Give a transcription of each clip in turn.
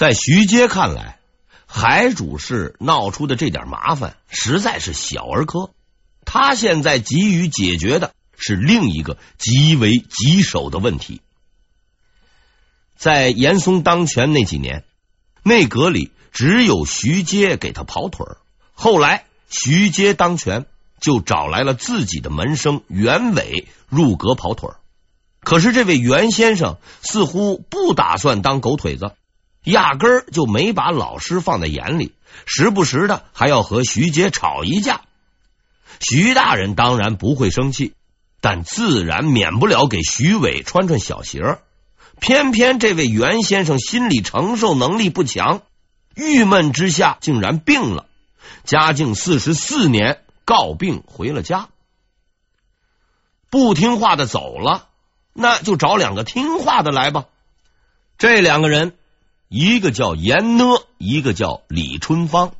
在徐阶看来，海主事闹出的这点麻烦实在是小儿科。他现在急于解决的是另一个极为棘手的问题。在严嵩当权那几年，内阁里只有徐阶给他跑腿儿。后来徐阶当权，就找来了自己的门生袁伟入阁跑腿儿。可是这位袁先生似乎不打算当狗腿子，压根儿就没把老师放在眼里，时不时的还要和徐杰吵一架。徐大人当然不会生气，但自然免不了给徐伟穿穿小鞋。偏偏这位袁先生心理承受能力不强，郁闷之下竟然病了。嘉靖四十四年告病回了家，不听话的走了，那就找两个听话的来吧。这两个人，一个叫严讷，一个叫李春芳。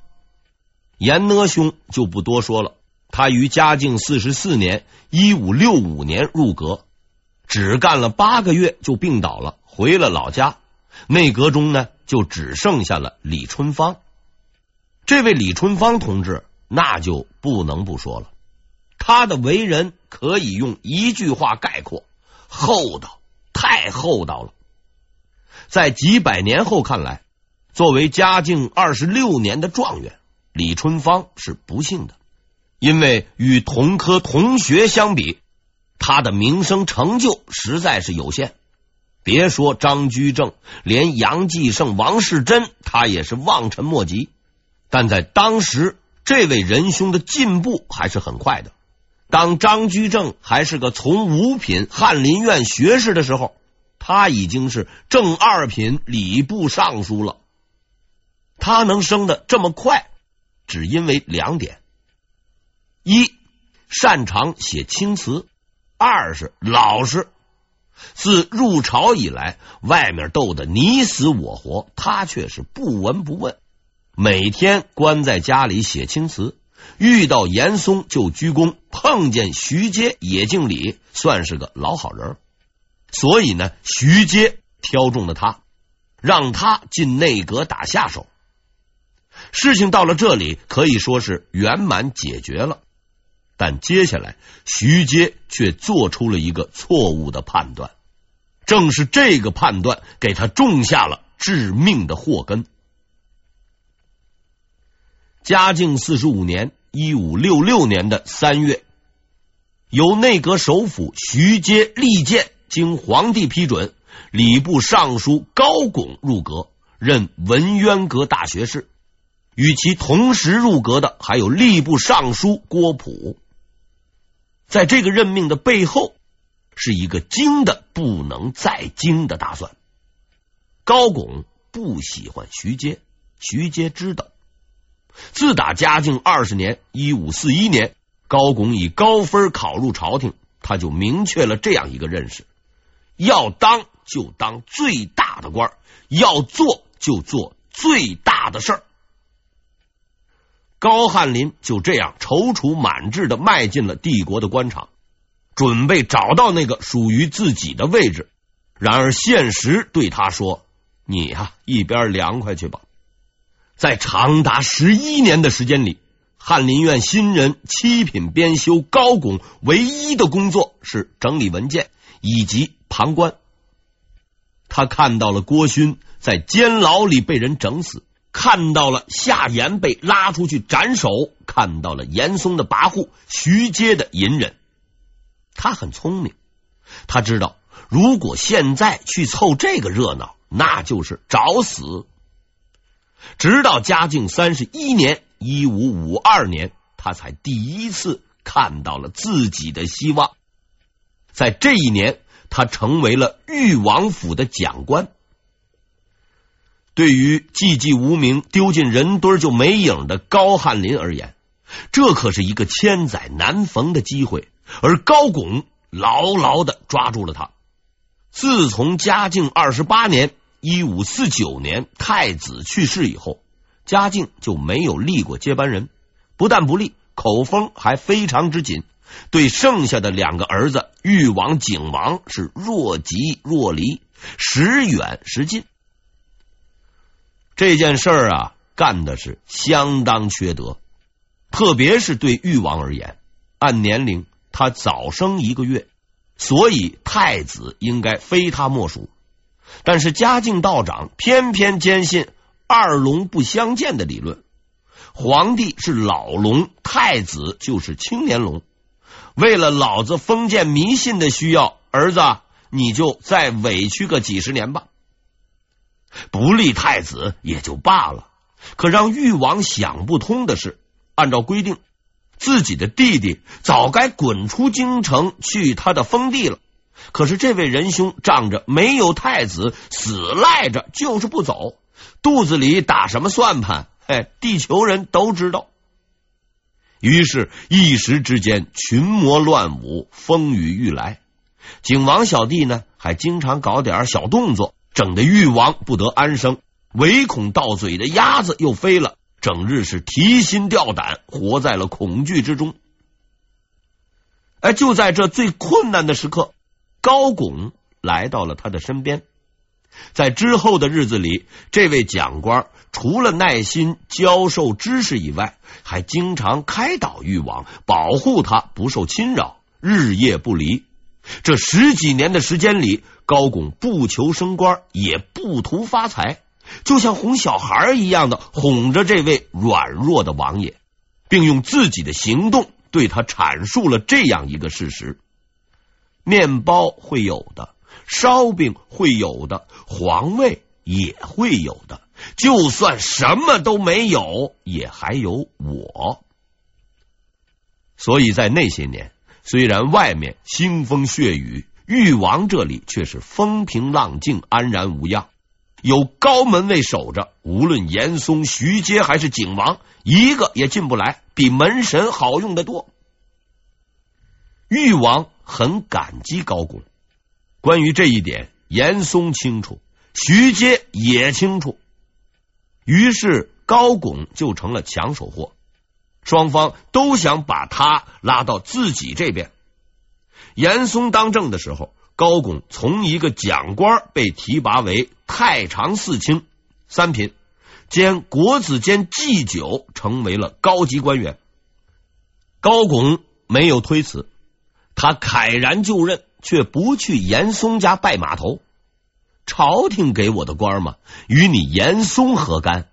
严讷兄就不多说了。他于嘉靖四十四年（一五六五年）入阁，只干了八个月就病倒了，回了老家。内阁中呢，就只剩下了李春芳。这位李春芳同志，那就不能不说了。他的为人可以用一句话概括：厚道，太厚道了。在几百年后看来，作为嘉靖二十六年的状元，李春芳是不幸的。因为与同科同学相比，他的名声成就实在是有限。别说张居正，连杨继盛、王士禛，他也是望尘莫及。但在当时，这位仁兄的进步还是很快的。当张居正还是个从五品翰林院学士的时候，他已经是正二品礼部尚书了。他能升的这么快，只因为两点。一擅长写青词，二是老实。自入朝以来，外面斗得你死我活，他却是不闻不问。每天关在家里写青词，遇到严嵩就鞠躬，碰见徐阶也敬礼，算是个老好人。所以呢，徐阶挑中了他，让他进内阁打下手。事情到了这里，可以说是圆满解决了。但接下来，徐阶却做出了一个错误的判断，正是这个判断给他种下了致命的祸根。嘉靖四十五年（一五六六年）的三月，由内阁首辅徐阶力荐，经皇帝批准，礼部尚书高拱入阁，任文渊阁大学士。与其同时入阁的还有吏部尚书郭璞。在这个任命的背后，是一个精的不能再精的打算。高拱不喜欢徐阶，徐阶知道。自打嘉靖二十年（一五四一年），高拱以高分考入朝廷，他就明确了这样一个认识：要当就当最大的官，要做就做最大的事儿。高翰林就这样踌躇满志的迈进了帝国的官场，准备找到那个属于自己的位置。然而现实对他说：“你呀、一边凉快去吧。”在长达十一年的时间里，翰林院新人七品编修高拱唯一的工作是整理文件以及旁观。他看到了郭勋在监牢里被人整死。看到了夏言被拉出去斩首，看到了严嵩的跋扈，徐阶的隐忍。他很聪明，他知道如果现在去凑这个热闹，那就是找死。直到嘉靖三十一年（一五五二年），他才第一次看到了自己的希望。在这一年，他成为了裕王府的讲官。对于寂寂无名、丢进人堆就没影的高翰林而言，这可是一个千载难逢的机会，而高拱牢牢的抓住了他。自从嘉靖二十八年（一五四九年）太子去世以后，嘉靖就没有立过接班人，不但不立，口风还非常之紧，对剩下的两个儿子裕王、景王是若即若离，时远时近。这件事儿啊，干的是相当缺德，特别是对裕王而言，按年龄他早生一个月，所以太子应该非他莫属。但是嘉靖道长偏偏坚信二龙不相见的理论，皇帝是老龙，太子就是青年龙。为了老子封建迷信的需要，儿子你就再委屈个几十年吧。不立太子也就罢了，可让誉王想不通的是，按照规定，自己的弟弟早该滚出京城去他的封地了。可是这位仁兄仗着没有太子，死赖着就是不走，肚子里打什么算盘？嘿，地球人都知道。于是，一时之间群魔乱舞，风雨欲来。景王小弟呢，还经常搞点小动作。整得誉王不得安生，唯恐到嘴的鸭子又飞了，整日是提心吊胆，活在了恐惧之中。哎，就在这最困难的时刻，高拱来到了他的身边。在之后的日子里，这位讲官除了耐心教授知识以外，还经常开导裕王，保护他不受侵扰，日夜不离。这十几年的时间里，高拱不求升官，也不图发财，就像哄小孩一样的哄着这位软弱的王爷，并用自己的行动对他阐述了这样一个事实：面包会有的，烧饼会有的，皇位也会有的，就算什么都没有，也还有我。所以在那些年。虽然外面腥风血雨，誉王这里却是风平浪静，安然无恙。有高门卫守着，无论严嵩、徐阶还是景王，一个也进不来，比门神好用的多。誉王很感激高拱，关于这一点，严嵩清楚，徐阶也清楚。于是高拱就成了抢手货。双方都想把他拉到自己这边。严嵩当政的时候，高拱从一个讲官被提拔为太常寺卿，三品，兼国子监祭酒，成为了高级官员。高拱没有推辞，他慨然就任，却不去严嵩家拜码头。朝廷给我的官嘛，与你严嵩何干？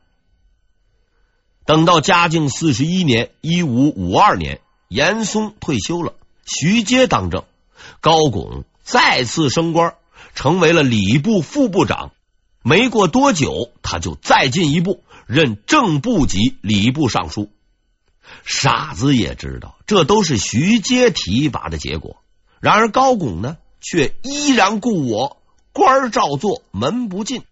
等到嘉靖四十一年（一五五二年），严嵩退休了，徐阶当政，高拱再次升官，成为了礼部副部长。没过多久，他就再进一步，任正部级礼部尚书。傻子也知道，这都是徐阶提拔的结果。然而高拱呢，却依然故我，官照做，门不进，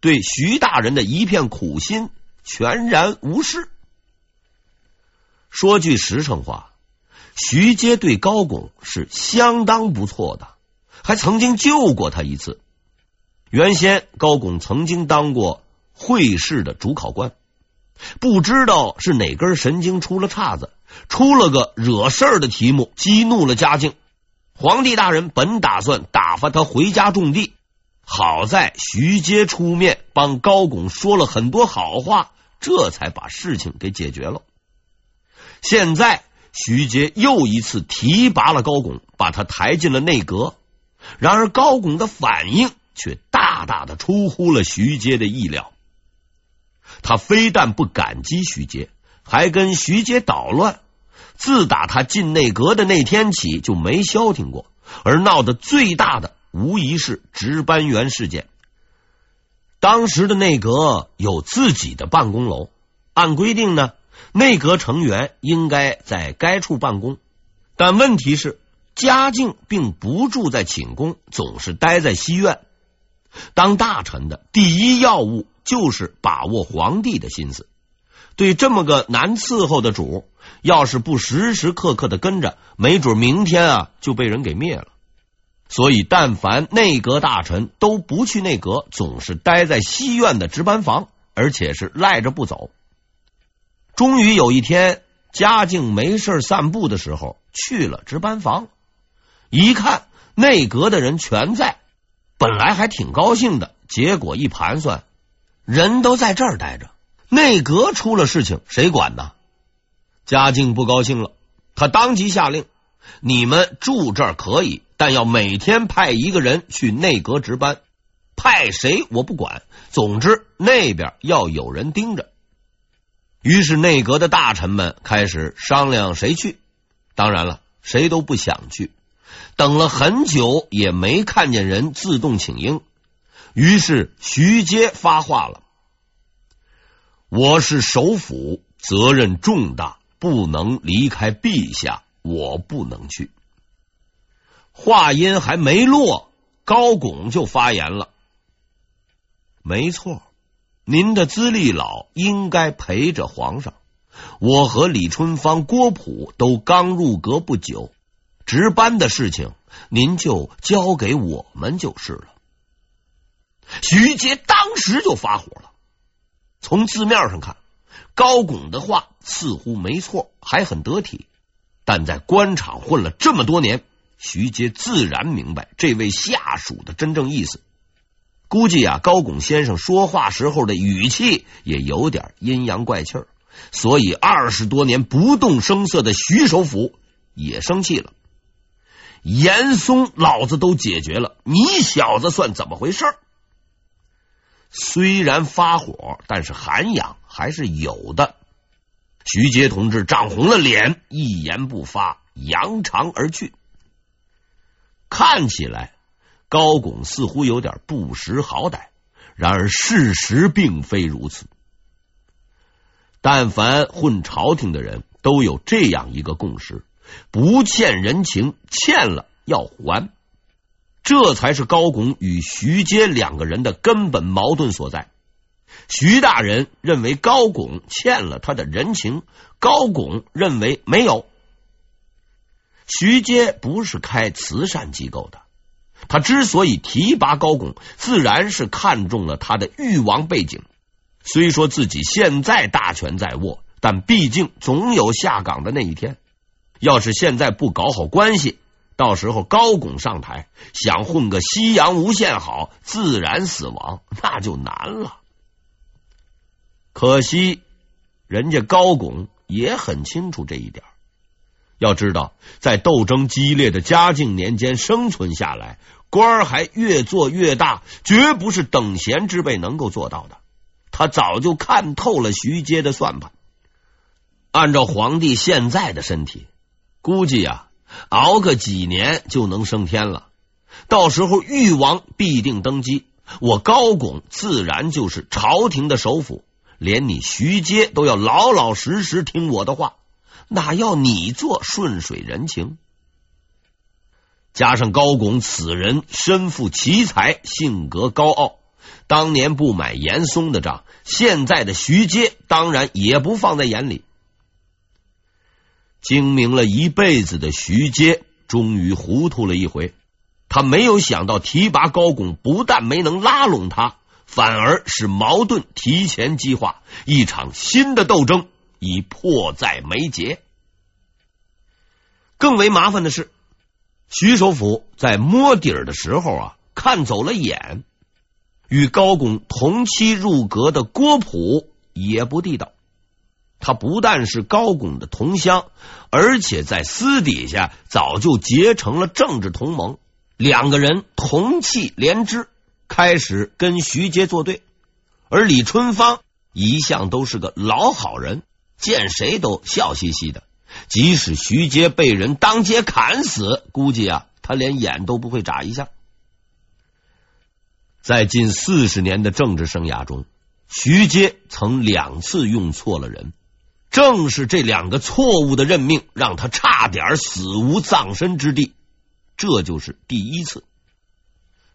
对徐大人的一片苦心。全然无视。说句实诚话，徐阶对高拱是相当不错的，还曾经救过他一次。原先高拱曾经当过会试的主考官，不知道是哪根神经出了岔子，出了个惹事儿的题目，激怒了嘉靖。皇帝大人本打算打发他回家种地。好在徐阶出面帮高拱说了很多好话，这才把事情给解决了。现在徐阶又一次提拔了高拱，把他抬进了内阁。然而高拱的反应却大大的出乎了徐阶的意料。他非但不感激徐阶，还跟徐阶捣乱。自打他进内阁的那天起，就没消停过。而闹得最大的。无疑是值班员事件。当时的内阁有自己的办公楼，按规定呢，内阁成员应该在该处办公。但问题是，嘉靖并不住在寝宫，总是待在西苑。当大臣的第一要务就是把握皇帝的心思。对这么个难伺候的主，要是不时时刻刻的跟着，没准明天啊就被人给灭了。所以，但凡内阁大臣都不去内阁，总是待在西苑的值班房，而且是赖着不走。终于有一天，嘉靖没事散步的时候，去了值班房，一看内阁的人全在，本来还挺高兴的，结果一盘算，人都在这儿待着，内阁出了事情谁管呢？嘉靖不高兴了，他当即下令：你们住这儿可以，但要每天派一个人去内阁值班。派谁我不管，总之那边要有人盯着。于是内阁的大臣们开始商量谁去。当然了，谁都不想去。等了很久也没看见人自动请缨。于是徐阶发话了：“我是首辅，责任重大，不能离开陛下，我不能去。”话音还没落，高拱就发言了。没错，您的资历老，应该陪着皇上。我和李春芳、郭璞都刚入阁不久，值班的事情您就交给我们就是了。徐阶当时就发火了。从字面上看，高拱的话似乎没错，还很得体。但在官场混了这么多年，徐阶自然明白这位下属的真正意思。估计啊，高拱先生说话时候的语气也有点阴阳怪气儿，所以二十多年不动声色的徐首辅也生气了。严嵩，老子都解决了，你小子算怎么回事？虽然发火，但是涵养还是有的。徐阶同志涨红了脸，一言不发，扬长而去。看起来。高拱似乎有点不识好歹，然而事实并非如此。但凡混朝廷的人都有这样一个共识：不欠人情，欠了要还。这才是高拱与徐阶两个人的根本矛盾所在。徐大人认为高拱欠了他的人情，高拱认为没有。徐阶不是开慈善机构的。他之所以提拔高拱，自然是看中了他的誉王背景。虽说自己现在大权在握，但毕竟总有下岗的那一天。要是现在不搞好关系，到时候高拱上台，想混个夕阳无限好，自然死亡，那就难了。可惜，人家高拱也很清楚这一点。要知道，在斗争激烈的嘉靖年间生存下来，官儿还越做越大，绝不是等闲之辈能够做到的。他早就看透了徐阶的算盘。按照皇帝现在的身体，估计呀，熬个几年就能升天了。到时候誉王必定登基，我高拱自然就是朝廷的首辅，连你徐阶都要老老实实听我的话。哪要你做顺水人情？加上高拱此人身负奇才，性格高傲，当年不买严嵩的账，现在的徐阶当然也不放在眼里。精明了一辈子的徐阶，终于糊涂了一回。他没有想到提拔高拱，不但没能拉拢他，反而使矛盾提前激化，一场新的斗争。已迫在眉睫。更为麻烦的是，徐首辅在摸底儿的时候啊，看走了眼，与高拱同期入阁的郭璞也不地道。他不但是高拱的同乡，而且在私底下早就结成了政治同盟，两个人同气连枝，开始跟徐阶作对。而李春芳一向都是个老好人。见谁都笑嘻嘻的，即使徐阶被人当街砍死，估计啊，他连眼都不会眨一下。在近四十年的政治生涯中，徐阶曾两次用错了人，正是这两个错误的任命，让他差点死无葬身之地。这就是第一次。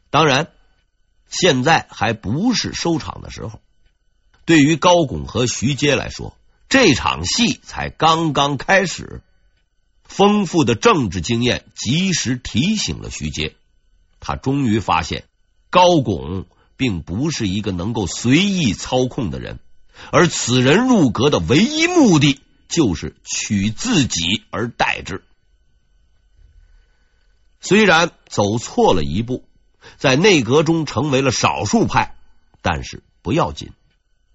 当然，现在还不是收场的时候。对于高拱和徐阶来说，这场戏才刚刚开始，丰富的政治经验及时提醒了徐阶，他终于发现高拱并不是一个能够随意操控的人，而此人入阁的唯一目的就是取自己而代之。虽然走错了一步，在内阁中成为了少数派，但是不要紧，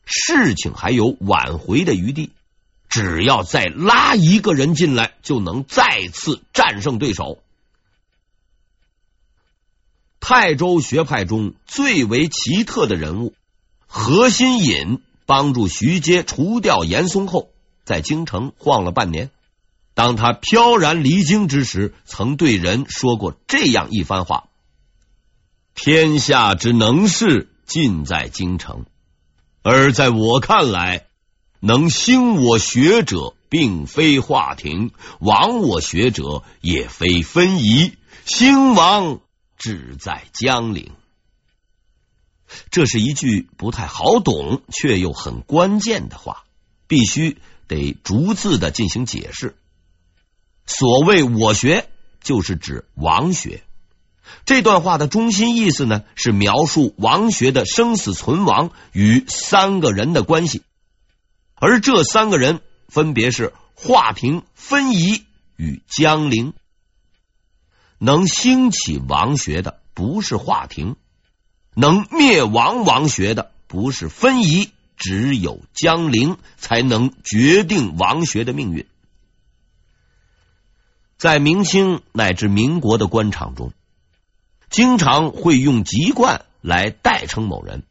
事情还有挽回的余地。只要再拉一个人进来，就能再次战胜对手。泰州学派中最为奇特的人物何心隐，帮助徐阶除掉严嵩后，在京城晃了半年。当他飘然离京之时，曾对人说过这样一番话：“天下之能事，尽在京城，而在我看来。”能兴我学者，并非华亭；亡我学者，也非分宜。兴亡只在江陵。这是一句不太好懂，却又很关键的话，必须得逐字的进行解释。所谓我学，就是指王学。这段话的中心意思呢，是描述王学的生死存亡与三个人的关系。而这三个人分别是华亭、分宜与江陵。能兴起王学的不是华亭，能灭亡王学的不是分宜，只有江陵才能决定王学的命运。在明清乃至民国的官场中，经常会用籍贯来代称某人，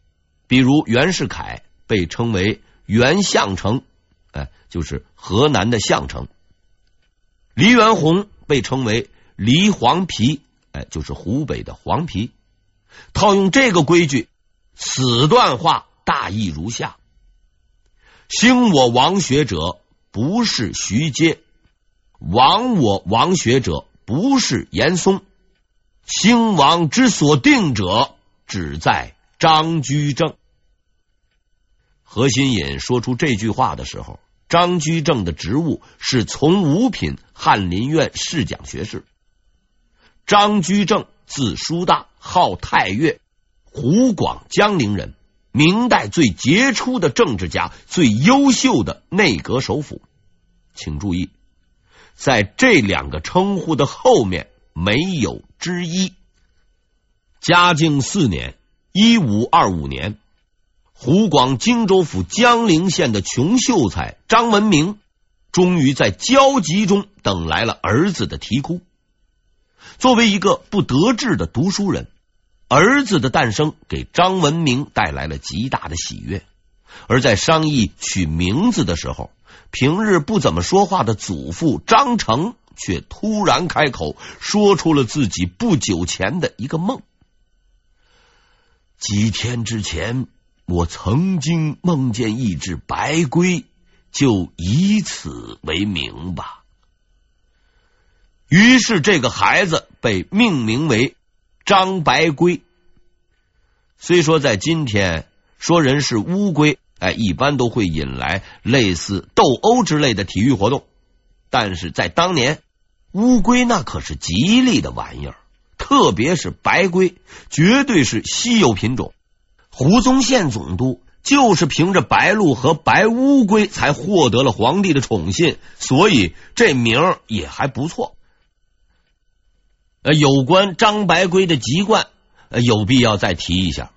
比如袁世凯被称为。袁相成，哎，就是河南的项城。黎元洪被称为黎黄皮，哎，就是湖北的黄皮。套用这个规矩，此段话大意如下：兴我王学者不是徐阶，亡我王学者不是严嵩，兴亡之所定者，只在张居正。何心隐说出这句话的时候，张居正的职务是从五品翰林院侍讲学士。张居正字叔大，号太岳，湖广江陵人，明代最杰出的政治家，最优秀的内阁首辅。请注意，在这两个称呼的后面没有之一。嘉靖四年（一五二五年）。湖广荆州府江陵县的穷秀才张文明，终于在焦急中等来了儿子的啼哭。作为一个不得志的读书人，儿子的诞生给张文明带来了极大的喜悦。而在商议取名字的时候，平日不怎么说话的祖父张成却突然开口，说出了自己不久前的一个梦。几天之前。我曾经梦见一只白龟，就以此为名吧。于是这个孩子被命名为张白龟。虽说在今天说人是乌龟，哎，一般都会引来类似斗殴之类的体育活动，但是在当年，乌龟那可是吉利的玩意儿，特别是白龟，绝对是稀有品种。胡宗宪总督就是凭着白鹿和白乌龟才获得了皇帝的宠信，所以这名也还不错。呃，有关张白龟的籍贯，有必要再提一下，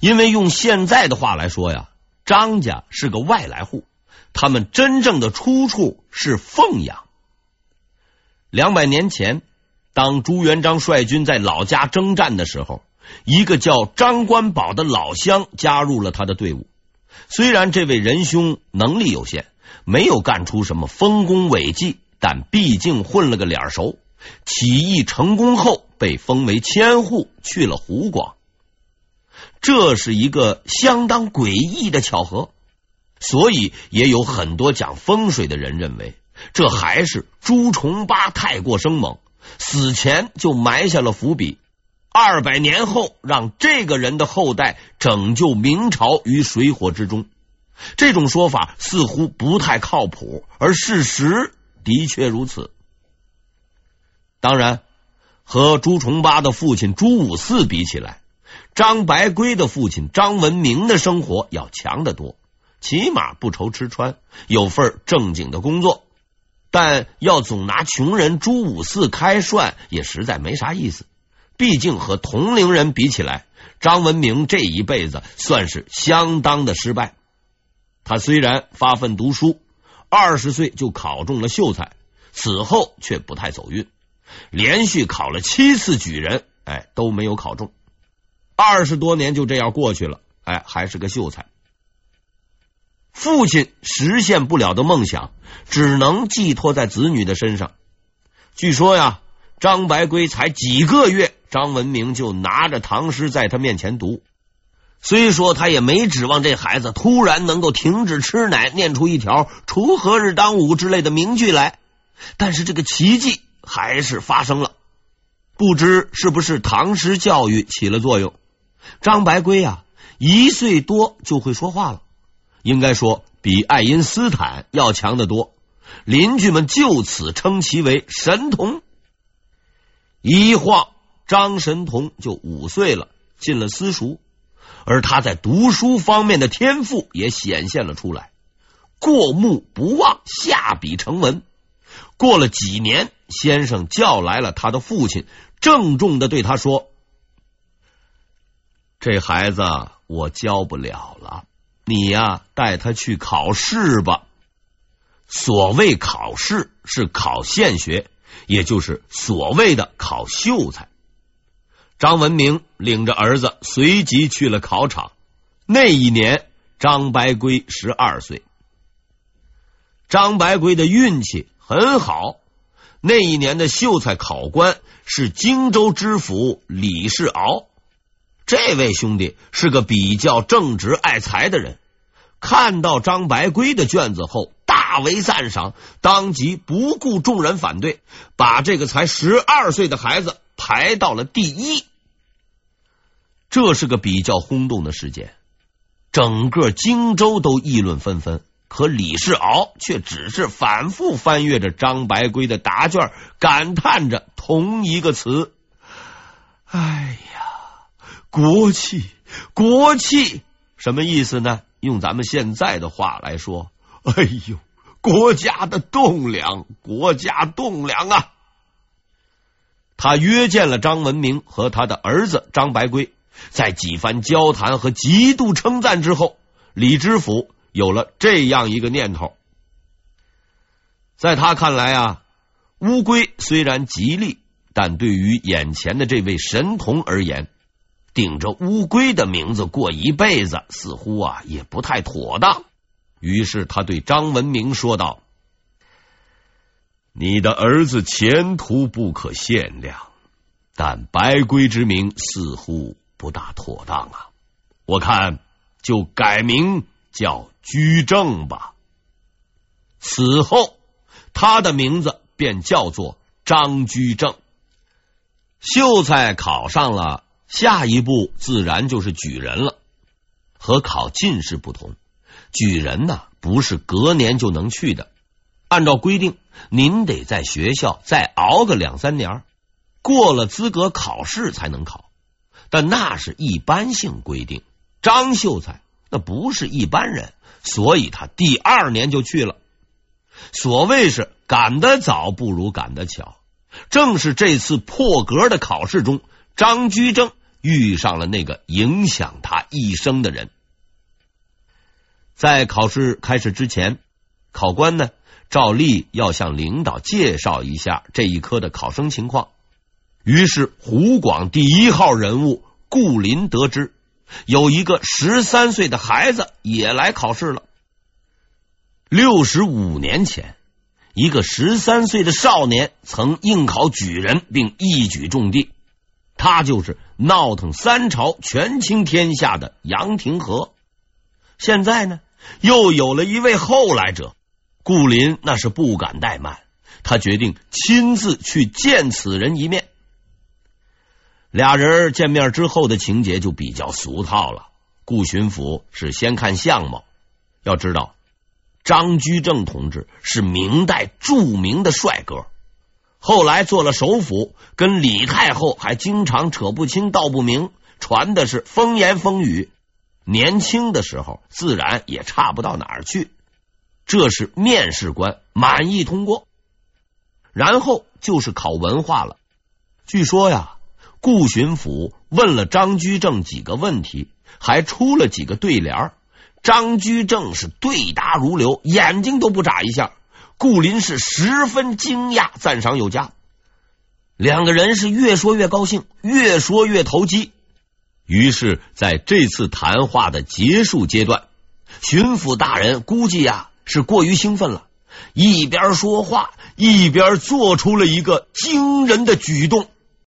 因为用现在的话来说呀，张家是个外来户，他们真正的出处是凤阳。两百年前，当朱元璋率军在老家征战的时候。一个叫张官宝的老乡加入了他的队伍。虽然这位仁兄能力有限，没有干出什么丰功伟绩，但毕竟混了个脸熟。起义成功后，被封为千户，去了湖广。这是一个相当诡异的巧合，所以也有很多讲风水的人认为，这还是朱重八太过生猛，死前就埋下了伏笔。二百年后，让这个人的后代拯救明朝于水火之中，这种说法似乎不太靠谱，而事实的确如此。当然，和朱重八的父亲朱五四比起来，张白圭的父亲张文明的生活要强得多，起码不愁吃穿，有份正经的工作。但要总拿穷人朱五四开涮，也实在没啥意思。毕竟和同龄人比起来，张文明这一辈子算是相当的失败。他虽然发奋读书，二十岁就考中了秀才，此后却不太走运，连续考了七次举人，哎，都没有考中。二十多年就这样过去了，哎，还是个秀才。父亲实现不了的梦想，只能寄托在子女的身上。据说呀，张白圭才几个月，张文明就拿着唐诗在他面前读。虽说他也没指望这孩子突然能够停止吃奶，念出一条“锄禾日当午”之类的名句来，但是这个奇迹还是发生了。不知是不是唐诗教育起了作用，张白圭啊，一岁多就会说话了。应该说比爱因斯坦要强得多，邻居们就此称其为神童。一晃，张神童就五岁了，进了私塾，而他在读书方面的天赋也显现了出来，过目不忘，下笔成文。过了几年，先生叫来了他的父亲，郑重的对他说：“这孩子我教不了了。”你呀，带他去考试吧。所谓考试是考现学，也就是所谓的考秀才。张文明领着儿子随即去了考场。那一年，张白圭十二岁。张白圭的运气很好，那一年的秀才考官是荆州知府李世敖。这位兄弟是个比较正直爱才的人，看到张白圭的卷子后，大为赞赏，当即不顾众人反对，把这个才十二岁的孩子排到了第一。这是个比较轰动的事件，整个荆州都议论纷纷。可李世敖却只是反复翻阅着张白圭的答卷，感叹着同一个词：“哎呀。”国气，国气，什么意思呢？用咱们现在的话来说，哎呦，国家的栋梁，国家栋梁啊！他约见了张文明和他的儿子张白圭，在几番交谈和极度称赞之后，李知府有了这样一个念头。在他看来啊，乌龟虽然吉利，但对于眼前的这位神童而言，顶着乌龟的名字过一辈子，似乎啊也不太妥当。于是他对张文明说道：“你的儿子前途不可限量，但白龟之名似乎不大妥当啊！我看就改名叫居正吧。”此后，他的名字便叫做张居正。秀才考上了。下一步自然就是举人了。和考进士不同，举人呢不是隔年就能去的。按照规定，您得在学校再熬个两三年，过了资格考试才能考。但那是一般性规定。张秀才那不是一般人，所以他第二年就去了。所谓是赶得早不如赶得巧，正是这次破格的考试中，张居正。遇上了那个影响他一生的人。在考试开始之前，考官呢照例要向领导介绍一下这一科的考生情况。于是湖广第一号人物顾林得知有一个十三岁的孩子也来考试了。六十五年前，一个十三岁的少年曾应考举人，并一举中第。他就是闹腾三朝、权倾天下的杨廷和。现在呢，又有了一位后来者。顾林那是不敢怠慢，他决定亲自去见此人一面。俩人见面之后的情节就比较俗套了。顾巡抚是先看相貌，要知道张居正同志是明代著名的帅哥。后来做了首辅，跟李太后还经常扯不清道不明，传的是风言风语。年轻的时候自然也差不到哪儿去。这是面试官满意通过，然后就是考文化了。据说呀，顾巡抚问了张居正几个问题，还出了几个对联。张居正是对答如流，眼睛都不眨一下。顾林是十分惊讶，赞赏有加。两个人是越说越高兴，越说越投机。于是，在这次谈话的结束阶段，巡抚大人估计呀是过于兴奋了，一边说话一边做出了一个惊人的举动。